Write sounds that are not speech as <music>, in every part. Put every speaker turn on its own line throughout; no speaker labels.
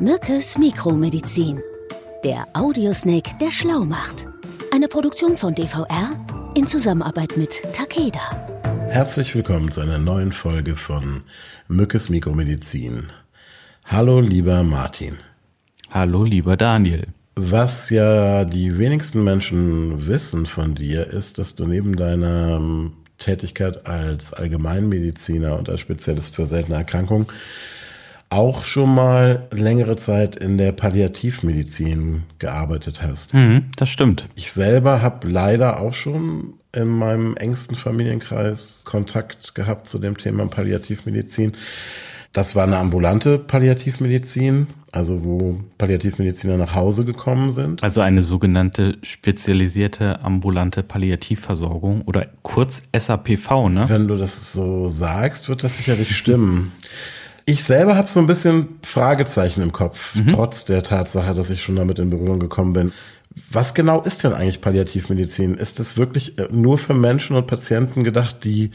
Mückes Mikromedizin. Der Audiosnake, der schlau macht. Eine Produktion von DVR in Zusammenarbeit mit Takeda.
Herzlich willkommen zu einer neuen Folge von Mückes Mikromedizin. Hallo, lieber Martin.
Hallo, lieber Daniel.
Was ja die wenigsten Menschen wissen von dir, ist, dass du neben deiner ähm, Tätigkeit als Allgemeinmediziner und als Spezialist für seltene Erkrankungen auch schon mal längere Zeit in der Palliativmedizin gearbeitet hast.
Mhm, das stimmt.
Ich selber habe leider auch schon in meinem engsten Familienkreis Kontakt gehabt zu dem Thema Palliativmedizin. Das war eine ambulante Palliativmedizin, also wo Palliativmediziner nach Hause gekommen sind.
Also eine sogenannte spezialisierte ambulante Palliativversorgung oder kurz SAPV, ne?
Wenn du das so sagst, wird das sicherlich stimmen. <laughs> Ich selber habe so ein bisschen Fragezeichen im Kopf, mhm. trotz der Tatsache, dass ich schon damit in Berührung gekommen bin. Was genau ist denn eigentlich Palliativmedizin? Ist es wirklich äh, nur für Menschen und Patienten gedacht, die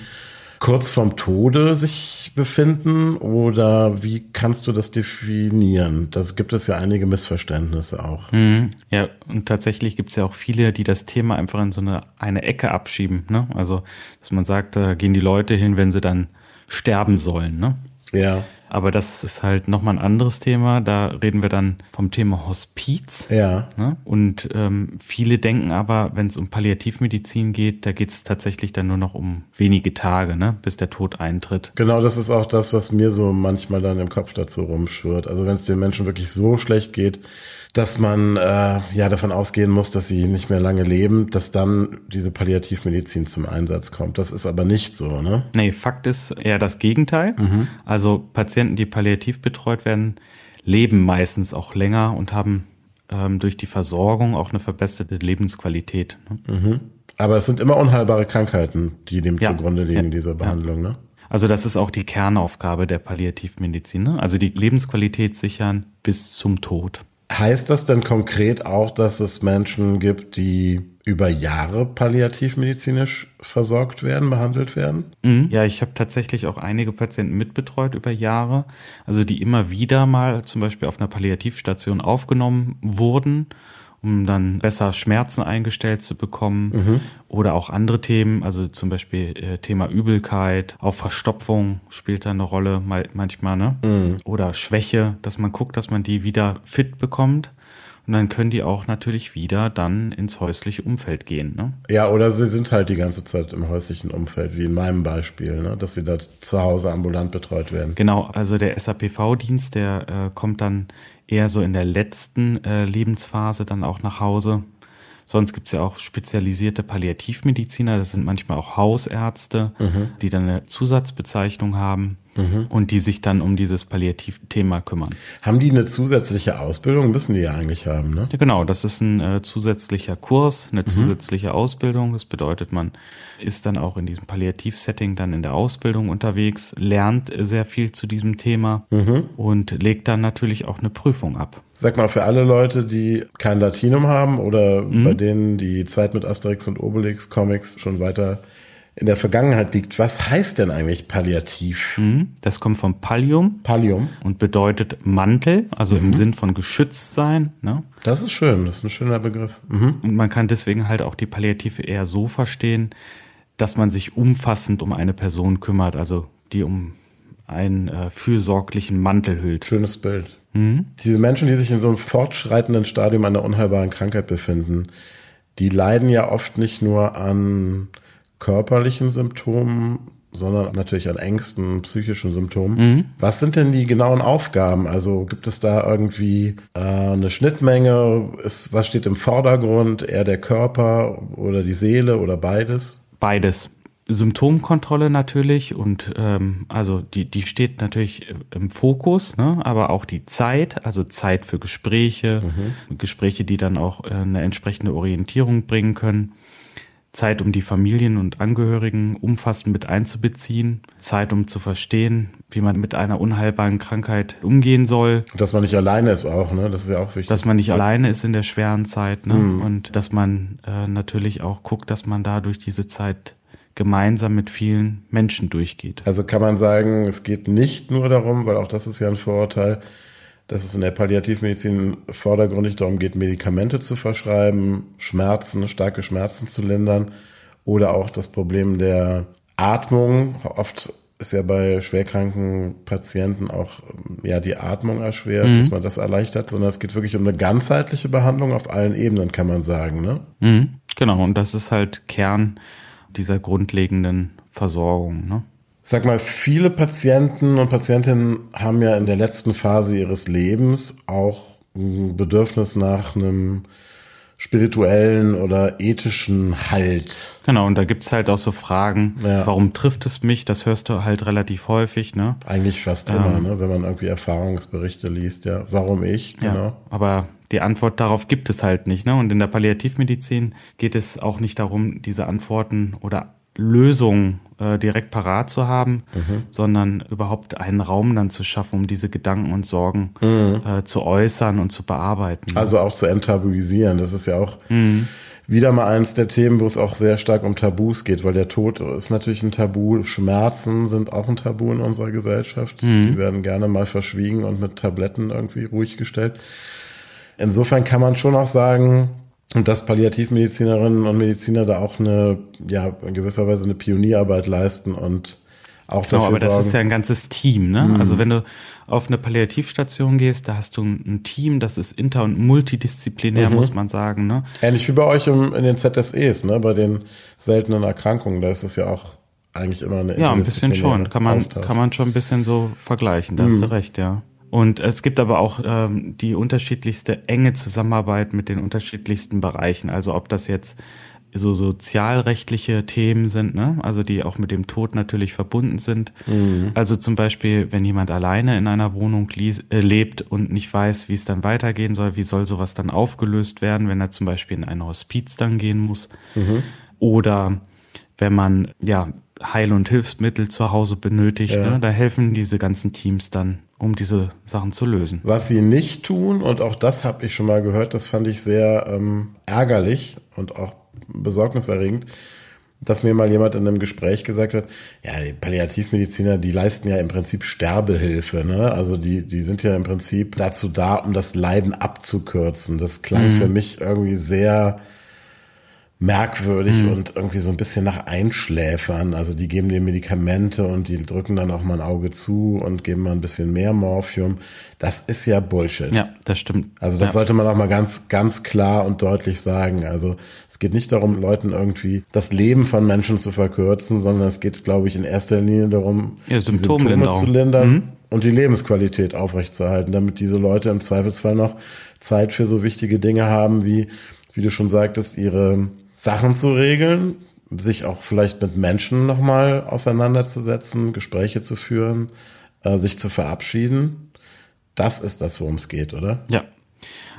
kurz vorm Tode sich befinden oder wie kannst du das definieren? Das gibt es ja einige Missverständnisse auch.
Mhm. Ja, und tatsächlich gibt es ja auch viele, die das Thema einfach in so eine, eine Ecke abschieben. Ne? Also, dass man sagt, da gehen die Leute hin, wenn sie dann sterben sollen. Ne?
Ja.
Aber das ist halt nochmal ein anderes Thema. Da reden wir dann vom Thema Hospiz.
Ja.
Ne? Und ähm, viele denken aber, wenn es um Palliativmedizin geht, da geht es tatsächlich dann nur noch um wenige Tage, ne? bis der Tod eintritt.
Genau, das ist auch das, was mir so manchmal dann im Kopf dazu rumschwirrt. Also wenn es den Menschen wirklich so schlecht geht, dass man äh, ja davon ausgehen muss, dass sie nicht mehr lange leben, dass dann diese Palliativmedizin zum Einsatz kommt. Das ist aber nicht so, ne?
Nee, Fakt ist eher das Gegenteil. Mhm. Also Patienten, die palliativ betreut werden, leben meistens auch länger und haben ähm, durch die Versorgung auch eine verbesserte Lebensqualität.
Ne? Mhm. Aber es sind immer unheilbare Krankheiten, die dem ja. zugrunde liegen, ja. dieser Behandlung, ne?
Also das ist auch die Kernaufgabe der Palliativmedizin. Ne? Also die Lebensqualität sichern bis zum Tod.
Heißt das denn konkret auch, dass es Menschen gibt, die über Jahre palliativmedizinisch versorgt werden, behandelt werden?
Mhm. Ja, ich habe tatsächlich auch einige Patienten mitbetreut über Jahre, also die immer wieder mal zum Beispiel auf einer Palliativstation aufgenommen wurden um dann besser Schmerzen eingestellt zu bekommen mhm. oder auch andere Themen, also zum Beispiel äh, Thema Übelkeit, auch Verstopfung spielt da eine Rolle manchmal, ne? Mhm. Oder Schwäche, dass man guckt, dass man die wieder fit bekommt. Und dann können die auch natürlich wieder dann ins häusliche Umfeld gehen. Ne?
Ja, oder sie sind halt die ganze Zeit im häuslichen Umfeld, wie in meinem Beispiel, ne? dass sie da zu Hause ambulant betreut werden.
Genau, also der SAPV-Dienst, der äh, kommt dann eher so in der letzten äh, Lebensphase dann auch nach Hause. Sonst gibt es ja auch spezialisierte Palliativmediziner, das sind manchmal auch Hausärzte, mhm. die dann eine Zusatzbezeichnung haben mhm. und die sich dann um dieses Palliativthema kümmern.
Haben die eine zusätzliche Ausbildung? Müssen die ja eigentlich haben, ne?
Ja, genau, das ist ein äh, zusätzlicher Kurs, eine mhm. zusätzliche Ausbildung. Das bedeutet, man ist dann auch in diesem Palliativsetting dann in der Ausbildung unterwegs, lernt sehr viel zu diesem Thema mhm. und legt dann natürlich auch eine Prüfung ab.
Sag mal, für alle Leute, die kein Latinum haben oder mhm. bei denen die Zeit mit Asterix und Obelix Comics schon weiter in der Vergangenheit liegt. Was heißt denn eigentlich palliativ?
Mhm. Das kommt vom Pallium.
Pallium.
Und bedeutet Mantel, also mhm. im Sinn von geschützt sein. Ne?
Das ist schön, das ist ein schöner Begriff. Mhm.
Und man kann deswegen halt auch die Palliative eher so verstehen, dass man sich umfassend um eine Person kümmert, also die um einen äh, fürsorglichen Mantel hüllt.
Schönes Bild. Mhm. Diese Menschen, die sich in so einem fortschreitenden Stadium einer unheilbaren Krankheit befinden, die leiden ja oft nicht nur an körperlichen Symptomen, sondern natürlich an Ängsten, psychischen Symptomen. Mhm. Was sind denn die genauen Aufgaben? Also gibt es da irgendwie äh, eine Schnittmenge? Ist, was steht im Vordergrund? Eher der Körper oder die Seele oder beides?
Beides. Symptomkontrolle natürlich und ähm, also die, die steht natürlich im Fokus, ne? aber auch die Zeit, also Zeit für Gespräche, mhm. Gespräche, die dann auch äh, eine entsprechende Orientierung bringen können. Zeit, um die Familien und Angehörigen umfassend mit einzubeziehen, Zeit, um zu verstehen, wie man mit einer unheilbaren Krankheit umgehen soll.
Dass man nicht alleine ist auch, ne? Das ist ja auch wichtig.
Dass man nicht alleine ist in der schweren Zeit, ne? Mhm. Und dass man äh, natürlich auch guckt, dass man da durch diese Zeit gemeinsam mit vielen Menschen durchgeht.
Also kann man sagen, es geht nicht nur darum, weil auch das ist ja ein Vorurteil, dass es in der Palliativmedizin vordergründig darum geht, Medikamente zu verschreiben, Schmerzen, starke Schmerzen zu lindern oder auch das Problem der Atmung. Oft ist ja bei schwerkranken Patienten auch ja die Atmung erschwert, mhm. dass man das erleichtert, sondern es geht wirklich um eine ganzheitliche Behandlung auf allen Ebenen, kann man sagen. Ne?
Mhm, genau, und das ist halt Kern dieser grundlegenden Versorgung. Ne?
Sag mal, viele Patienten und Patientinnen haben ja in der letzten Phase ihres Lebens auch ein Bedürfnis nach einem spirituellen oder ethischen Halt.
Genau, und da gibt's halt auch so Fragen, ja. warum trifft es mich? Das hörst du halt relativ häufig, ne?
Eigentlich fast ähm, immer, ne? wenn man irgendwie Erfahrungsberichte liest, ja. Warum ich,
genau. Ja, aber die Antwort darauf gibt es halt nicht, ne? Und in der Palliativmedizin geht es auch nicht darum, diese Antworten oder Lösung äh, direkt parat zu haben, mhm. sondern überhaupt einen Raum dann zu schaffen, um diese Gedanken und Sorgen mhm. äh, zu äußern und zu bearbeiten.
Also auch zu enttabuisieren. Das ist ja auch mhm. wieder mal eines der Themen, wo es auch sehr stark um Tabus geht, weil der Tod ist natürlich ein Tabu. Schmerzen sind auch ein Tabu in unserer Gesellschaft. Mhm. Die werden gerne mal verschwiegen und mit Tabletten irgendwie ruhig gestellt. Insofern kann man schon auch sagen, und dass Palliativmedizinerinnen und Mediziner da auch eine, ja, in gewisser Weise eine Pionierarbeit leisten und auch genau,
aber das ist ja ein ganzes Team, ne? Mhm. Also wenn du auf eine Palliativstation gehst, da hast du ein Team, das ist inter- und multidisziplinär, mhm. muss man sagen, ne?
Ähnlich wie bei euch im, in den ZSEs, ne? Bei den seltenen Erkrankungen, da ist es ja auch eigentlich immer eine
Ja, ein bisschen schon. Kann man, kann man schon ein bisschen so vergleichen, da mhm. hast du recht, ja. Und es gibt aber auch ähm, die unterschiedlichste enge Zusammenarbeit mit den unterschiedlichsten Bereichen. Also ob das jetzt so sozialrechtliche Themen sind, ne? also die auch mit dem Tod natürlich verbunden sind. Mhm. Also zum Beispiel, wenn jemand alleine in einer Wohnung äh, lebt und nicht weiß, wie es dann weitergehen soll, wie soll sowas dann aufgelöst werden, wenn er zum Beispiel in ein Hospiz dann gehen muss. Mhm. Oder wenn man ja Heil- und Hilfsmittel zu Hause benötigt, ja. ne? da helfen diese ganzen Teams dann um diese Sachen zu lösen.
Was sie nicht tun, und auch das habe ich schon mal gehört, das fand ich sehr ähm, ärgerlich und auch besorgniserregend, dass mir mal jemand in einem Gespräch gesagt hat, ja, die Palliativmediziner, die leisten ja im Prinzip Sterbehilfe, ne? Also die, die sind ja im Prinzip dazu da, um das Leiden abzukürzen. Das klang mhm. für mich irgendwie sehr merkwürdig mhm. und irgendwie so ein bisschen nach Einschläfern. Also die geben dir Medikamente und die drücken dann auch mal ein Auge zu und geben mal ein bisschen mehr Morphium. Das ist ja Bullshit.
Ja, das stimmt.
Also das
ja.
sollte man auch mal ganz, ganz klar und deutlich sagen. Also es geht nicht darum, Leuten irgendwie das Leben von Menschen zu verkürzen, sondern es geht, glaube ich, in erster Linie darum,
ja, Symptome
zu lindern mhm. und die Lebensqualität aufrechtzuerhalten, damit diese Leute im Zweifelsfall noch Zeit für so wichtige Dinge haben, wie, wie du schon sagtest, ihre Sachen zu regeln, sich auch vielleicht mit Menschen nochmal auseinanderzusetzen, Gespräche zu führen, äh, sich zu verabschieden. Das ist das, worum es geht, oder?
Ja.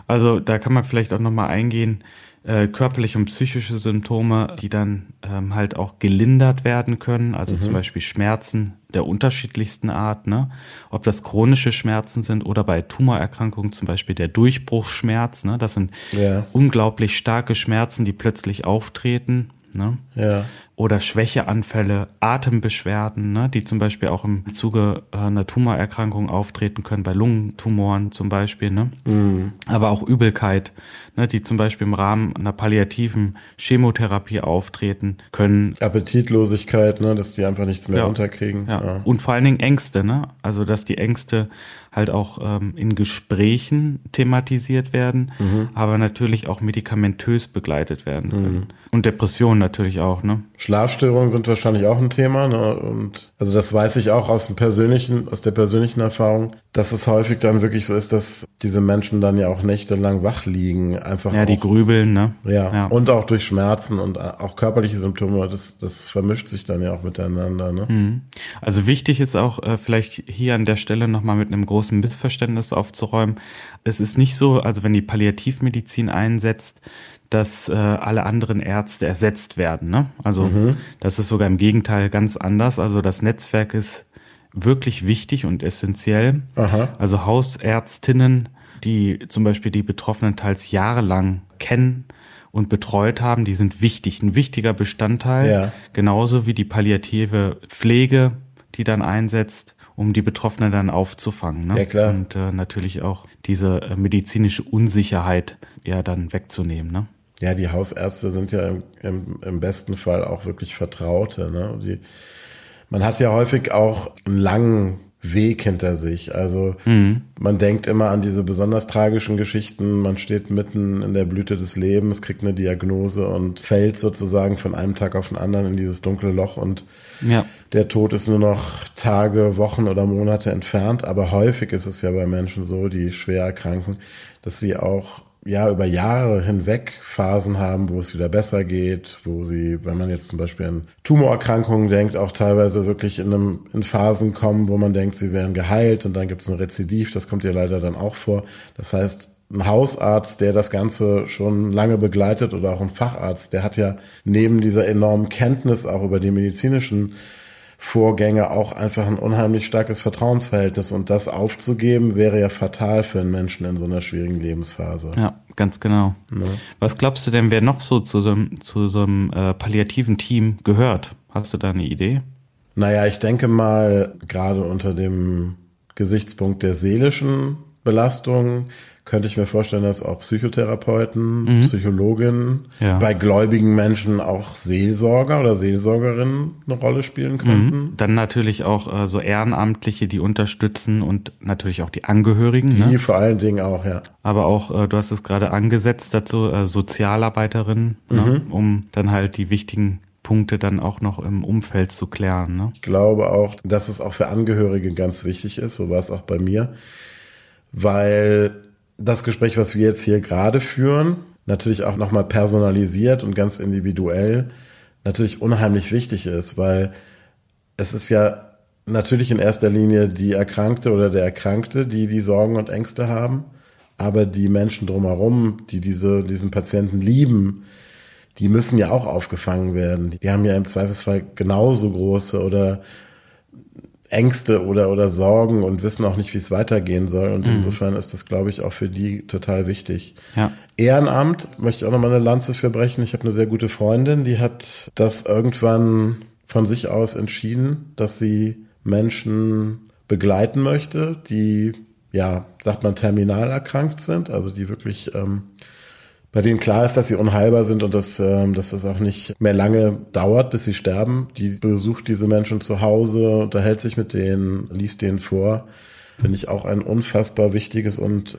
Also da kann man vielleicht auch nochmal eingehen, äh, körperliche und psychische Symptome, die dann ähm, halt auch gelindert werden können, also mhm. zum Beispiel Schmerzen der unterschiedlichsten Art, ne? ob das chronische Schmerzen sind oder bei Tumorerkrankungen zum Beispiel der Durchbruchsschmerz, ne? das sind ja. unglaublich starke Schmerzen, die plötzlich auftreten. Ne?
Ja
oder Schwächeanfälle, Atembeschwerden, ne, die zum Beispiel auch im Zuge äh, einer Tumorerkrankung auftreten können, bei Lungentumoren zum Beispiel, ne? Mhm. aber auch Übelkeit, ne, die zum Beispiel im Rahmen einer palliativen Chemotherapie auftreten können.
Appetitlosigkeit, ne, dass die einfach nichts mehr ja. runterkriegen.
Ja. ja. Und vor allen Dingen Ängste, ne? also dass die Ängste halt auch ähm, in Gesprächen thematisiert werden, mhm. aber natürlich auch medikamentös begleitet werden können. Mhm. Und Depressionen natürlich auch, ne?
Schlafstörungen sind wahrscheinlich auch ein Thema, ne? Und also das weiß ich auch aus dem persönlichen, aus der persönlichen Erfahrung, dass es häufig dann wirklich so ist, dass diese Menschen dann ja auch nächtelang wach liegen, einfach.
Ja,
auch,
die grübeln, ne?
Ja, ja. Und auch durch Schmerzen und auch körperliche Symptome, das, das vermischt sich dann ja auch miteinander, ne? Mhm.
Also wichtig ist auch, äh, vielleicht hier an der Stelle nochmal mit einem großen Missverständnis aufzuräumen. Es ist nicht so, also wenn die Palliativmedizin einsetzt, dass äh, alle anderen Ärzte ersetzt werden. Ne? Also mhm. das ist sogar im Gegenteil ganz anders. Also das Netzwerk ist wirklich wichtig und essentiell. Aha. Also Hausärztinnen, die zum Beispiel die Betroffenen teils jahrelang kennen und betreut haben, die sind wichtig, ein wichtiger Bestandteil, ja. genauso wie die palliative Pflege, die dann einsetzt um die Betroffenen dann aufzufangen. Ne?
Ja, klar.
Und äh, natürlich auch diese äh, medizinische Unsicherheit ja dann wegzunehmen. Ne?
Ja, die Hausärzte sind ja im, im, im besten Fall auch wirklich Vertraute. Ne? Die, man hat ja häufig auch einen langen Weg hinter sich. Also mhm. man denkt immer an diese besonders tragischen Geschichten. Man steht mitten in der Blüte des Lebens, kriegt eine Diagnose und fällt sozusagen von einem Tag auf den anderen in dieses dunkle Loch und ja. der Tod ist nur noch Tage, Wochen oder Monate entfernt. Aber häufig ist es ja bei Menschen so, die schwer erkranken, dass sie auch ja über Jahre hinweg Phasen haben, wo es wieder besser geht, wo sie, wenn man jetzt zum Beispiel an Tumorerkrankungen denkt, auch teilweise wirklich in, einem, in Phasen kommen, wo man denkt, sie wären geheilt und dann gibt es ein Rezidiv, das kommt ja leider dann auch vor. Das heißt, ein Hausarzt, der das Ganze schon lange begleitet oder auch ein Facharzt, der hat ja neben dieser enormen Kenntnis auch über die medizinischen Vorgänge auch einfach ein unheimlich starkes Vertrauensverhältnis und das aufzugeben wäre ja fatal für einen Menschen in so einer schwierigen Lebensphase.
Ja, ganz genau. Ja. Was glaubst du denn, wer noch so zu so einem, zu so einem äh, palliativen Team gehört? Hast du da eine Idee?
Naja, ich denke mal, gerade unter dem Gesichtspunkt der seelischen Belastung könnte ich mir vorstellen, dass auch Psychotherapeuten, mhm. Psychologinnen, ja. bei gläubigen Menschen auch Seelsorger oder Seelsorgerinnen eine Rolle spielen könnten. Mhm.
Dann natürlich auch äh, so Ehrenamtliche, die unterstützen und natürlich auch die Angehörigen.
Die ne? vor allen Dingen auch, ja.
Aber auch, äh, du hast es gerade angesetzt dazu, äh, Sozialarbeiterinnen, ne? mhm. ne? um dann halt die wichtigen Punkte dann auch noch im Umfeld zu klären. Ne?
Ich glaube auch, dass es auch für Angehörige ganz wichtig ist, so war es auch bei mir, weil das Gespräch, was wir jetzt hier gerade führen, natürlich auch nochmal personalisiert und ganz individuell, natürlich unheimlich wichtig ist, weil es ist ja natürlich in erster Linie die Erkrankte oder der Erkrankte, die die Sorgen und Ängste haben, aber die Menschen drumherum, die diese, diesen Patienten lieben, die müssen ja auch aufgefangen werden. Die haben ja im Zweifelsfall genauso große oder Ängste oder, oder Sorgen und wissen auch nicht, wie es weitergehen soll. Und mhm. insofern ist das, glaube ich, auch für die total wichtig. Ja. Ehrenamt möchte ich auch nochmal eine Lanze für brechen. Ich habe eine sehr gute Freundin, die hat das irgendwann von sich aus entschieden, dass sie Menschen begleiten möchte, die, ja, sagt man, terminal erkrankt sind, also die wirklich ähm, bei denen klar ist, dass sie unheilbar sind und dass, ähm, dass das auch nicht mehr lange dauert, bis sie sterben. Die besucht diese Menschen zu Hause, unterhält sich mit denen, liest denen vor. Finde ich auch ein unfassbar wichtiges und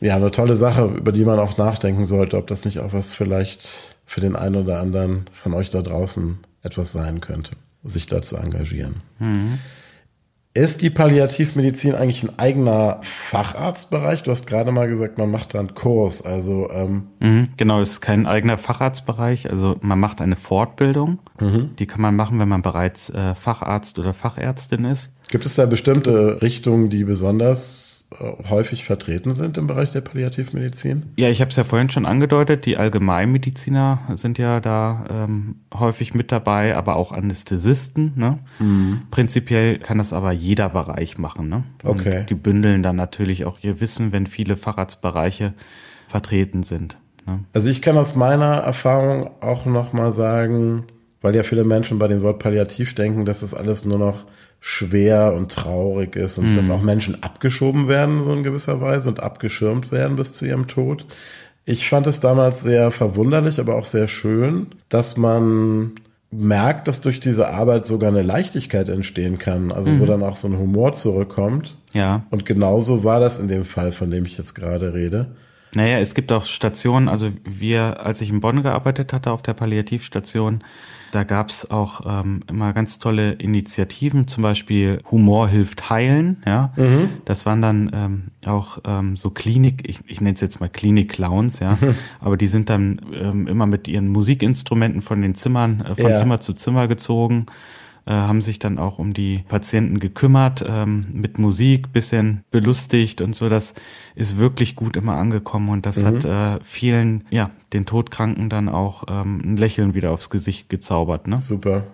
ja, eine tolle Sache, über die man auch nachdenken sollte, ob das nicht auch was vielleicht für den einen oder anderen von euch da draußen etwas sein könnte, sich da zu engagieren. Mhm. Ist die Palliativmedizin eigentlich ein eigener Facharztbereich? Du hast gerade mal gesagt, man macht da einen Kurs. Also ähm
mhm, genau, es ist kein eigener Facharztbereich. Also man macht eine Fortbildung. Mhm. Die kann man machen, wenn man bereits äh, Facharzt oder Fachärztin ist.
Gibt es da bestimmte Richtungen, die besonders häufig vertreten sind im Bereich der Palliativmedizin?
Ja, ich habe es ja vorhin schon angedeutet, die Allgemeinmediziner sind ja da ähm, häufig mit dabei, aber auch Anästhesisten. Ne? Mhm. Prinzipiell kann das aber jeder Bereich machen. Ne? Und okay. Die bündeln dann natürlich auch ihr Wissen, wenn viele Facharztbereiche vertreten sind. Ne?
Also ich kann aus meiner Erfahrung auch nochmal sagen, weil ja viele Menschen bei dem Wort Palliativ denken, dass das alles nur noch schwer und traurig ist und mhm. dass auch Menschen abgeschoben werden, so in gewisser Weise, und abgeschirmt werden bis zu ihrem Tod. Ich fand es damals sehr verwunderlich, aber auch sehr schön, dass man merkt, dass durch diese Arbeit sogar eine Leichtigkeit entstehen kann, also mhm. wo dann auch so ein Humor zurückkommt. Ja. Und genauso war das in dem Fall, von dem ich jetzt gerade rede.
Naja, es gibt auch Stationen, also wir, als ich in Bonn gearbeitet hatte auf der Palliativstation, da gab's auch ähm, immer ganz tolle Initiativen, zum Beispiel Humor hilft heilen. Ja, mhm. das waren dann ähm, auch ähm, so Klinik, ich, ich nenne es jetzt mal Klinik-Clowns, ja, aber die sind dann ähm, immer mit ihren Musikinstrumenten von den Zimmern, äh, von ja. Zimmer zu Zimmer gezogen haben sich dann auch um die Patienten gekümmert, ähm, mit Musik, bisschen belustigt und so. Das ist wirklich gut immer angekommen und das mhm. hat äh, vielen, ja, den Todkranken dann auch ähm, ein Lächeln wieder aufs Gesicht gezaubert. Ne?
Super.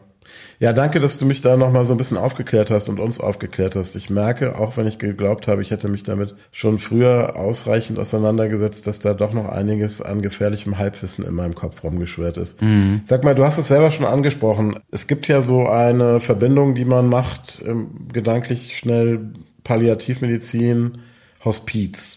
Ja, danke, dass du mich da nochmal so ein bisschen aufgeklärt hast und uns aufgeklärt hast. Ich merke, auch wenn ich geglaubt habe, ich hätte mich damit schon früher ausreichend auseinandergesetzt, dass da doch noch einiges an gefährlichem Halbwissen in meinem Kopf rumgeschwert ist. Mhm. Sag mal, du hast es selber schon angesprochen. Es gibt ja so eine Verbindung, die man macht, gedanklich schnell Palliativmedizin, Hospiz.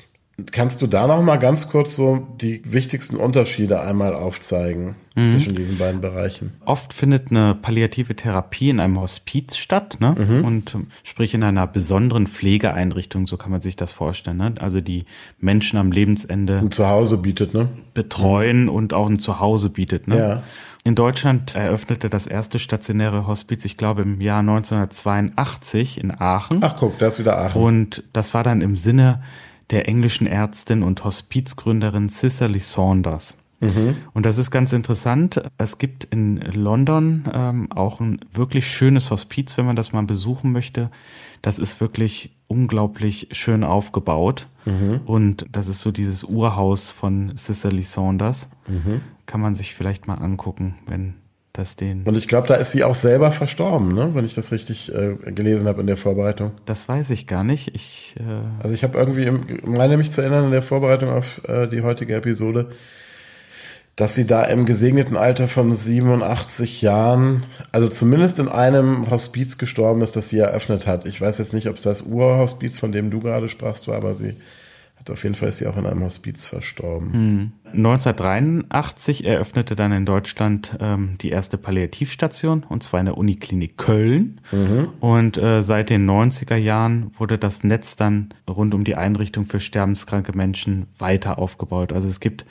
Kannst du da noch mal ganz kurz so die wichtigsten Unterschiede einmal aufzeigen mhm. zwischen diesen beiden Bereichen?
Oft findet eine palliative Therapie in einem Hospiz statt, ne? Mhm. Und ähm, sprich in einer besonderen Pflegeeinrichtung, so kann man sich das vorstellen. Ne? Also die Menschen am Lebensende
ein Zuhause bietet, ne?
Betreuen mhm. und auch ein Zuhause bietet, ne? Ja. In Deutschland eröffnete das erste stationäre Hospiz, ich glaube, im Jahr 1982 in Aachen.
Ach guck, da ist wieder Aachen.
Und das war dann im Sinne der englischen Ärztin und Hospizgründerin Cicely Saunders. Mhm. Und das ist ganz interessant. Es gibt in London ähm, auch ein wirklich schönes Hospiz, wenn man das mal besuchen möchte. Das ist wirklich unglaublich schön aufgebaut. Mhm. Und das ist so dieses Urhaus von Cicely Saunders. Mhm. Kann man sich vielleicht mal angucken, wenn das den.
Und ich glaube, da ist sie auch selber verstorben, ne? wenn ich das richtig äh, gelesen habe in der Vorbereitung.
Das weiß ich gar nicht. Ich, äh
also ich habe irgendwie, im, meine mich zu erinnern in der Vorbereitung auf äh, die heutige Episode, dass sie da im gesegneten Alter von 87 Jahren, also zumindest in einem Hospiz gestorben ist, das sie eröffnet hat. Ich weiß jetzt nicht, ob es das Urhospiz, von dem du gerade sprachst, war, aber sie hat auf jeden Fall ist sie auch in einem Hospiz verstorben.
1983 hm. eröffnete dann in Deutschland ähm, die erste Palliativstation und zwar in der Uniklinik Köln. Mhm. Und äh, seit den 90er Jahren wurde das Netz dann rund um die Einrichtung für sterbenskranke Menschen weiter aufgebaut. Also es gibt,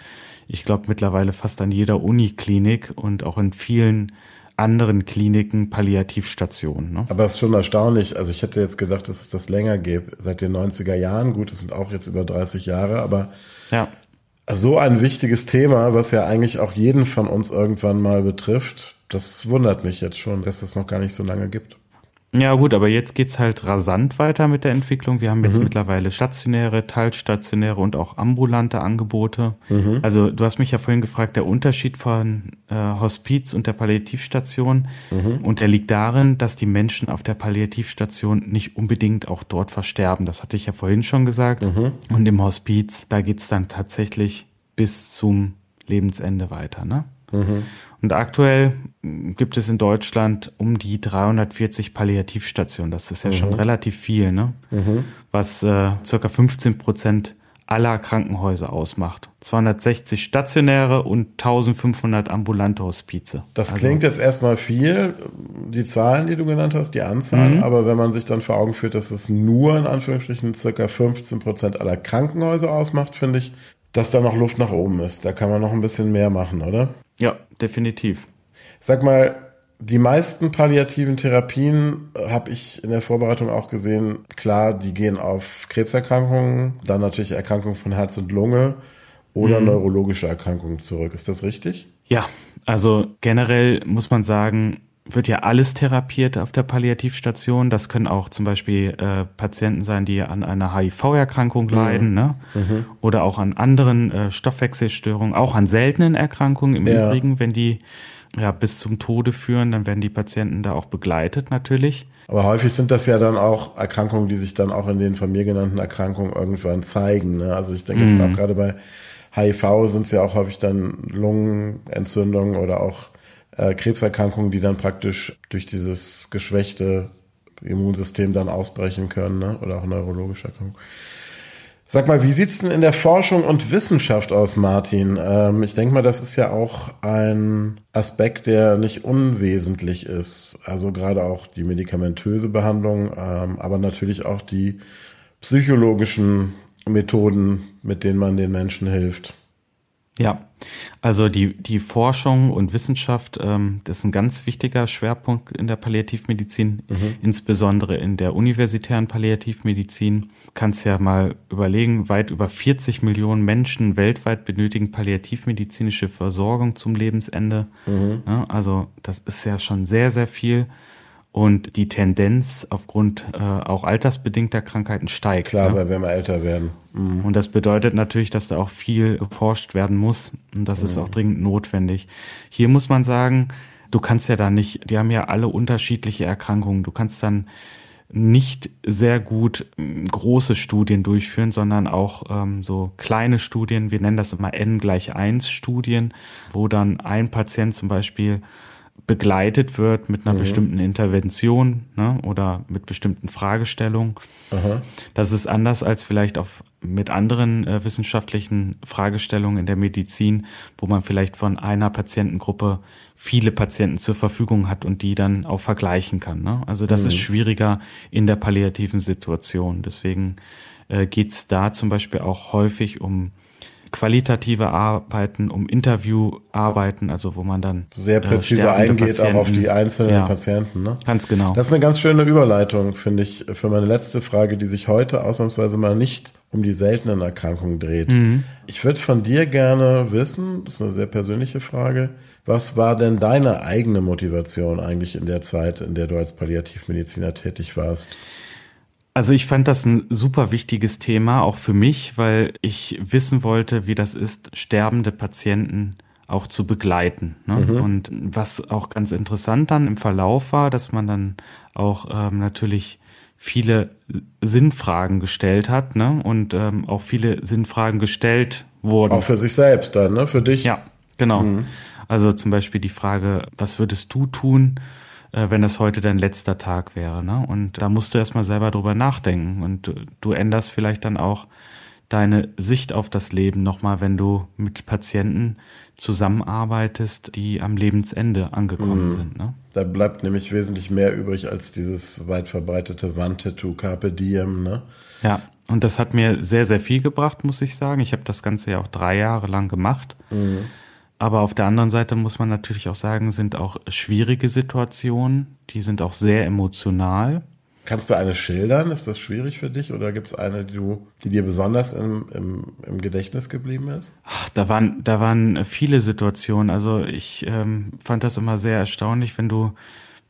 ich glaube, mittlerweile fast an jeder Uniklinik und auch in vielen anderen Kliniken Palliativstationen. Ne?
Aber es ist schon erstaunlich. Also ich hätte jetzt gedacht, dass es das länger gäbe. Seit den 90er Jahren. Gut, es sind auch jetzt über 30 Jahre, aber ja. so ein wichtiges Thema, was ja eigentlich auch jeden von uns irgendwann mal betrifft, das wundert mich jetzt schon, dass es noch gar nicht so lange gibt.
Ja gut, aber jetzt geht's halt rasant weiter mit der Entwicklung. Wir haben jetzt mhm. mittlerweile stationäre, teilstationäre und auch ambulante Angebote. Mhm. Also du hast mich ja vorhin gefragt, der Unterschied von äh, Hospiz und der Palliativstation. Mhm. Und der liegt darin, dass die Menschen auf der Palliativstation nicht unbedingt auch dort versterben. Das hatte ich ja vorhin schon gesagt. Mhm. Und im Hospiz, da geht's dann tatsächlich bis zum Lebensende weiter. Ne? Und aktuell gibt es in Deutschland um die 340 Palliativstationen. Das ist ja mhm. schon relativ viel, ne? Mhm. was äh, circa 15 Prozent aller Krankenhäuser ausmacht. 260 stationäre und 1500 ambulante Hospize.
Das also, klingt jetzt erstmal viel, die Zahlen, die du genannt hast, die Anzahl, mhm. aber wenn man sich dann vor Augen führt, dass es nur in Anführungsstrichen circa 15 Prozent aller Krankenhäuser ausmacht, finde ich, dass da noch Luft nach oben ist. Da kann man noch ein bisschen mehr machen, oder?
Ja, definitiv.
Sag mal, die meisten palliativen Therapien äh, habe ich in der Vorbereitung auch gesehen. Klar, die gehen auf Krebserkrankungen, dann natürlich Erkrankungen von Herz und Lunge oder mhm. neurologische Erkrankungen zurück. Ist das richtig?
Ja, also generell muss man sagen, wird ja alles therapiert auf der Palliativstation. Das können auch zum Beispiel äh, Patienten sein, die an einer HIV-Erkrankung mhm. leiden, ne? Mhm. oder auch an anderen äh, Stoffwechselstörungen, auch an seltenen Erkrankungen im ja. Übrigen, wenn die ja bis zum Tode führen, dann werden die Patienten da auch begleitet natürlich.
Aber häufig sind das ja dann auch Erkrankungen, die sich dann auch in den von mir genannten Erkrankungen irgendwann zeigen. Ne? Also ich denke, mhm. auch gerade bei HIV sind es ja auch häufig dann Lungenentzündungen oder auch äh, Krebserkrankungen, die dann praktisch durch dieses geschwächte Immunsystem dann ausbrechen können, ne? oder auch neurologische Erkrankungen. Sag mal, wie sieht's denn in der Forschung und Wissenschaft aus, Martin? Ähm, ich denke mal, das ist ja auch ein Aspekt, der nicht unwesentlich ist. Also gerade auch die medikamentöse Behandlung, ähm, aber natürlich auch die psychologischen Methoden, mit denen man den Menschen hilft.
Ja, also die, die Forschung und Wissenschaft, ähm, das ist ein ganz wichtiger Schwerpunkt in der Palliativmedizin, mhm. insbesondere in der universitären Palliativmedizin. Kannst ja mal überlegen, weit über 40 Millionen Menschen weltweit benötigen palliativmedizinische Versorgung zum Lebensende. Mhm. Ja, also das ist ja schon sehr, sehr viel und die Tendenz aufgrund äh, auch altersbedingter Krankheiten steigt.
Klar, ne? weil wir immer älter werden.
Mhm. Und das bedeutet natürlich, dass da auch viel geforscht werden muss und das mhm. ist auch dringend notwendig. Hier muss man sagen, du kannst ja da nicht, die haben ja alle unterschiedliche Erkrankungen. Du kannst dann nicht sehr gut ähm, große Studien durchführen, sondern auch ähm, so kleine Studien, wir nennen das immer N gleich 1 Studien, wo dann ein Patient zum Beispiel begleitet wird mit einer mhm. bestimmten Intervention ne, oder mit bestimmten Fragestellungen. Aha. Das ist anders als vielleicht auf, mit anderen äh, wissenschaftlichen Fragestellungen in der Medizin, wo man vielleicht von einer Patientengruppe viele Patienten zur Verfügung hat und die dann auch vergleichen kann. Ne? Also das mhm. ist schwieriger in der palliativen Situation. Deswegen äh, geht es da zum Beispiel auch häufig um qualitative Arbeiten, um Interviewarbeiten, also wo man dann
sehr präzise äh, eingeht Patienten, auch auf die einzelnen ja, Patienten. Ne?
Ganz genau.
Das ist eine ganz schöne Überleitung, finde ich, für meine letzte Frage, die sich heute ausnahmsweise mal nicht um die seltenen Erkrankungen dreht. Mhm. Ich würde von dir gerne wissen, das ist eine sehr persönliche Frage, was war denn deine eigene Motivation eigentlich in der Zeit, in der du als Palliativmediziner tätig warst?
Also ich fand das ein super wichtiges Thema, auch für mich, weil ich wissen wollte, wie das ist, sterbende Patienten auch zu begleiten. Ne? Mhm. Und was auch ganz interessant dann im Verlauf war, dass man dann auch ähm, natürlich viele Sinnfragen gestellt hat ne? und ähm, auch viele Sinnfragen gestellt wurden.
Auch für sich selbst dann, ne? Für dich?
Ja, genau. Mhm. Also zum Beispiel die Frage, was würdest du tun, wenn das heute dein letzter Tag wäre. Ne? Und da musst du erstmal selber drüber nachdenken. Und du, du änderst vielleicht dann auch deine Sicht auf das Leben nochmal, wenn du mit Patienten zusammenarbeitest, die am Lebensende angekommen mhm. sind. Ne?
Da bleibt nämlich wesentlich mehr übrig als dieses weit verbreitete Wandtattoo Carpe Diem. Ne?
Ja, und das hat mir sehr, sehr viel gebracht, muss ich sagen. Ich habe das Ganze ja auch drei Jahre lang gemacht. Mhm. Aber auf der anderen Seite muss man natürlich auch sagen, sind auch schwierige Situationen, die sind auch sehr emotional.
Kannst du eine schildern? Ist das schwierig für dich oder gibt es eine, die, du, die dir besonders im, im, im Gedächtnis geblieben ist?
Ach, da, waren, da waren viele Situationen. Also ich ähm, fand das immer sehr erstaunlich, wenn du,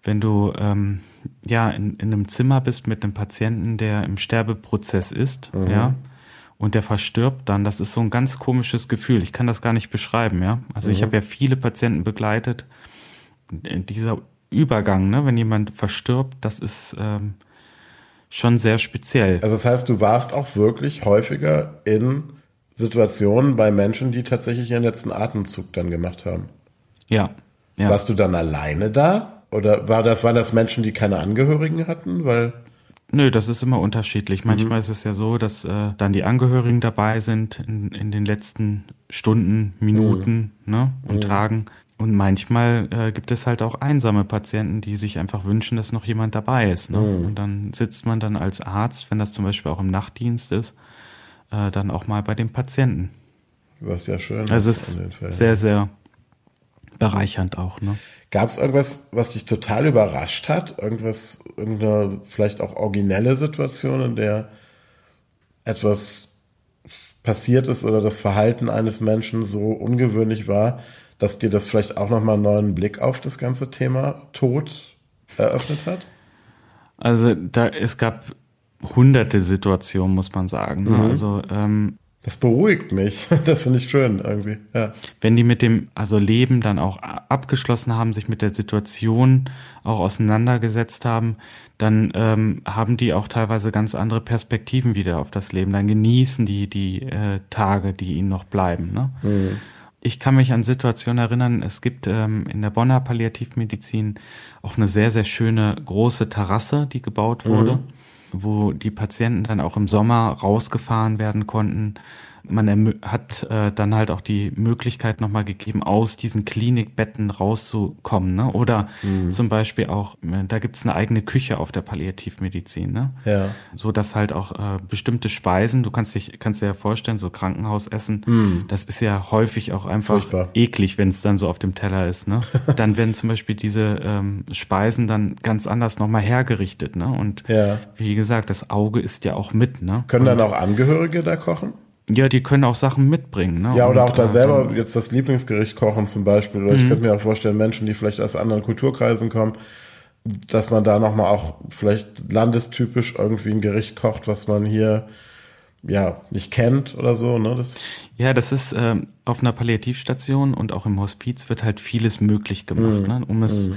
wenn du ähm, ja in, in einem Zimmer bist mit einem Patienten, der im Sterbeprozess ist, mhm. ja, und der verstirbt dann. Das ist so ein ganz komisches Gefühl. Ich kann das gar nicht beschreiben, ja. Also mhm. ich habe ja viele Patienten begleitet. Dieser Übergang, ne, wenn jemand verstirbt, das ist ähm, schon sehr speziell.
Also das heißt, du warst auch wirklich häufiger in Situationen bei Menschen, die tatsächlich ihren letzten Atemzug dann gemacht haben.
Ja. ja.
Warst du dann alleine da? Oder war das, waren das Menschen, die keine Angehörigen hatten? Weil
Nö, das ist immer unterschiedlich. Manchmal mhm. ist es ja so, dass äh, dann die Angehörigen dabei sind in, in den letzten Stunden, Minuten mhm. ne, und mhm. Tagen. Und manchmal äh, gibt es halt auch einsame Patienten, die sich einfach wünschen, dass noch jemand dabei ist. Ne? Und dann sitzt man dann als Arzt, wenn das zum Beispiel auch im Nachtdienst ist, äh, dann auch mal bei dem Patienten.
Was ja schön
also ist. Also es ist sehr, sehr bereichernd auch. Ne?
Gab es irgendwas, was dich total überrascht hat? Irgendwas, irgendeine vielleicht auch originelle Situation, in der etwas passiert ist oder das Verhalten eines Menschen so ungewöhnlich war, dass dir das vielleicht auch nochmal einen neuen Blick auf das ganze Thema Tod eröffnet hat?
Also da es gab hunderte Situationen, muss man sagen. Ne? Mhm. Also ähm,
das beruhigt mich. <laughs> Das finde ich schön irgendwie. Ja.
Wenn die mit dem also Leben dann auch abgeschlossen haben, sich mit der Situation auch auseinandergesetzt haben, dann ähm, haben die auch teilweise ganz andere Perspektiven wieder auf das Leben. Dann genießen die die äh, Tage, die ihnen noch bleiben. Ne? Mhm. Ich kann mich an Situationen erinnern, es gibt ähm, in der Bonner Palliativmedizin auch eine sehr, sehr schöne große Terrasse, die gebaut wurde. Mhm wo die Patienten dann auch im Sommer rausgefahren werden konnten man hat äh, dann halt auch die Möglichkeit nochmal gegeben, aus diesen Klinikbetten rauszukommen. Ne? Oder mhm. zum Beispiel auch, äh, da gibt's eine eigene Küche auf der Palliativmedizin. Ne? Ja. So dass halt auch äh, bestimmte Speisen, du kannst dich, kannst dir ja vorstellen, so Krankenhausessen, mhm. das ist ja häufig auch einfach Furchtbar. eklig, wenn es dann so auf dem Teller ist. Ne? <laughs> dann werden zum Beispiel diese ähm, Speisen dann ganz anders nochmal hergerichtet. Ne? Und ja. wie gesagt, das Auge ist ja auch mit. Ne?
Können
Und,
dann auch Angehörige da kochen?
Ja, die können auch Sachen mitbringen. Ne?
Ja, oder auch da äh, selber jetzt das Lieblingsgericht kochen zum Beispiel. Oder ich mhm. könnte mir auch vorstellen, Menschen, die vielleicht aus anderen Kulturkreisen kommen, dass man da nochmal auch vielleicht landestypisch irgendwie ein Gericht kocht, was man hier ja nicht kennt oder so. Ne?
Das ja, das ist äh, auf einer Palliativstation und auch im Hospiz wird halt vieles möglich gemacht, mm. ne? um es mm.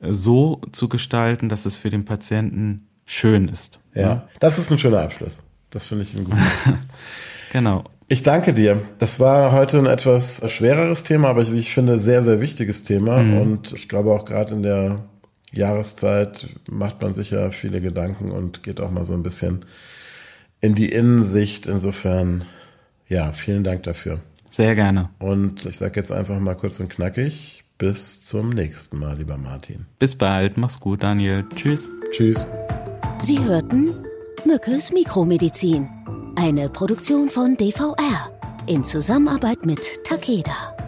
so zu gestalten, dass es für den Patienten schön ist.
Ja, ne? das ist ein schöner Abschluss. Das finde ich ein guter <laughs> Abschluss.
Genau.
Ich danke dir. Das war heute ein etwas schwereres Thema, aber ich, ich finde sehr, sehr wichtiges Thema. Mhm. Und ich glaube auch gerade in der Jahreszeit macht man sich ja viele Gedanken und geht auch mal so ein bisschen in die Innensicht. Insofern, ja, vielen Dank dafür.
Sehr gerne.
Und ich sage jetzt einfach mal kurz und knackig. Bis zum nächsten Mal, lieber Martin.
Bis bald. Mach's gut, Daniel. Tschüss.
Tschüss.
Sie hörten Mückes Mikromedizin. Eine Produktion von DVR in Zusammenarbeit mit Takeda.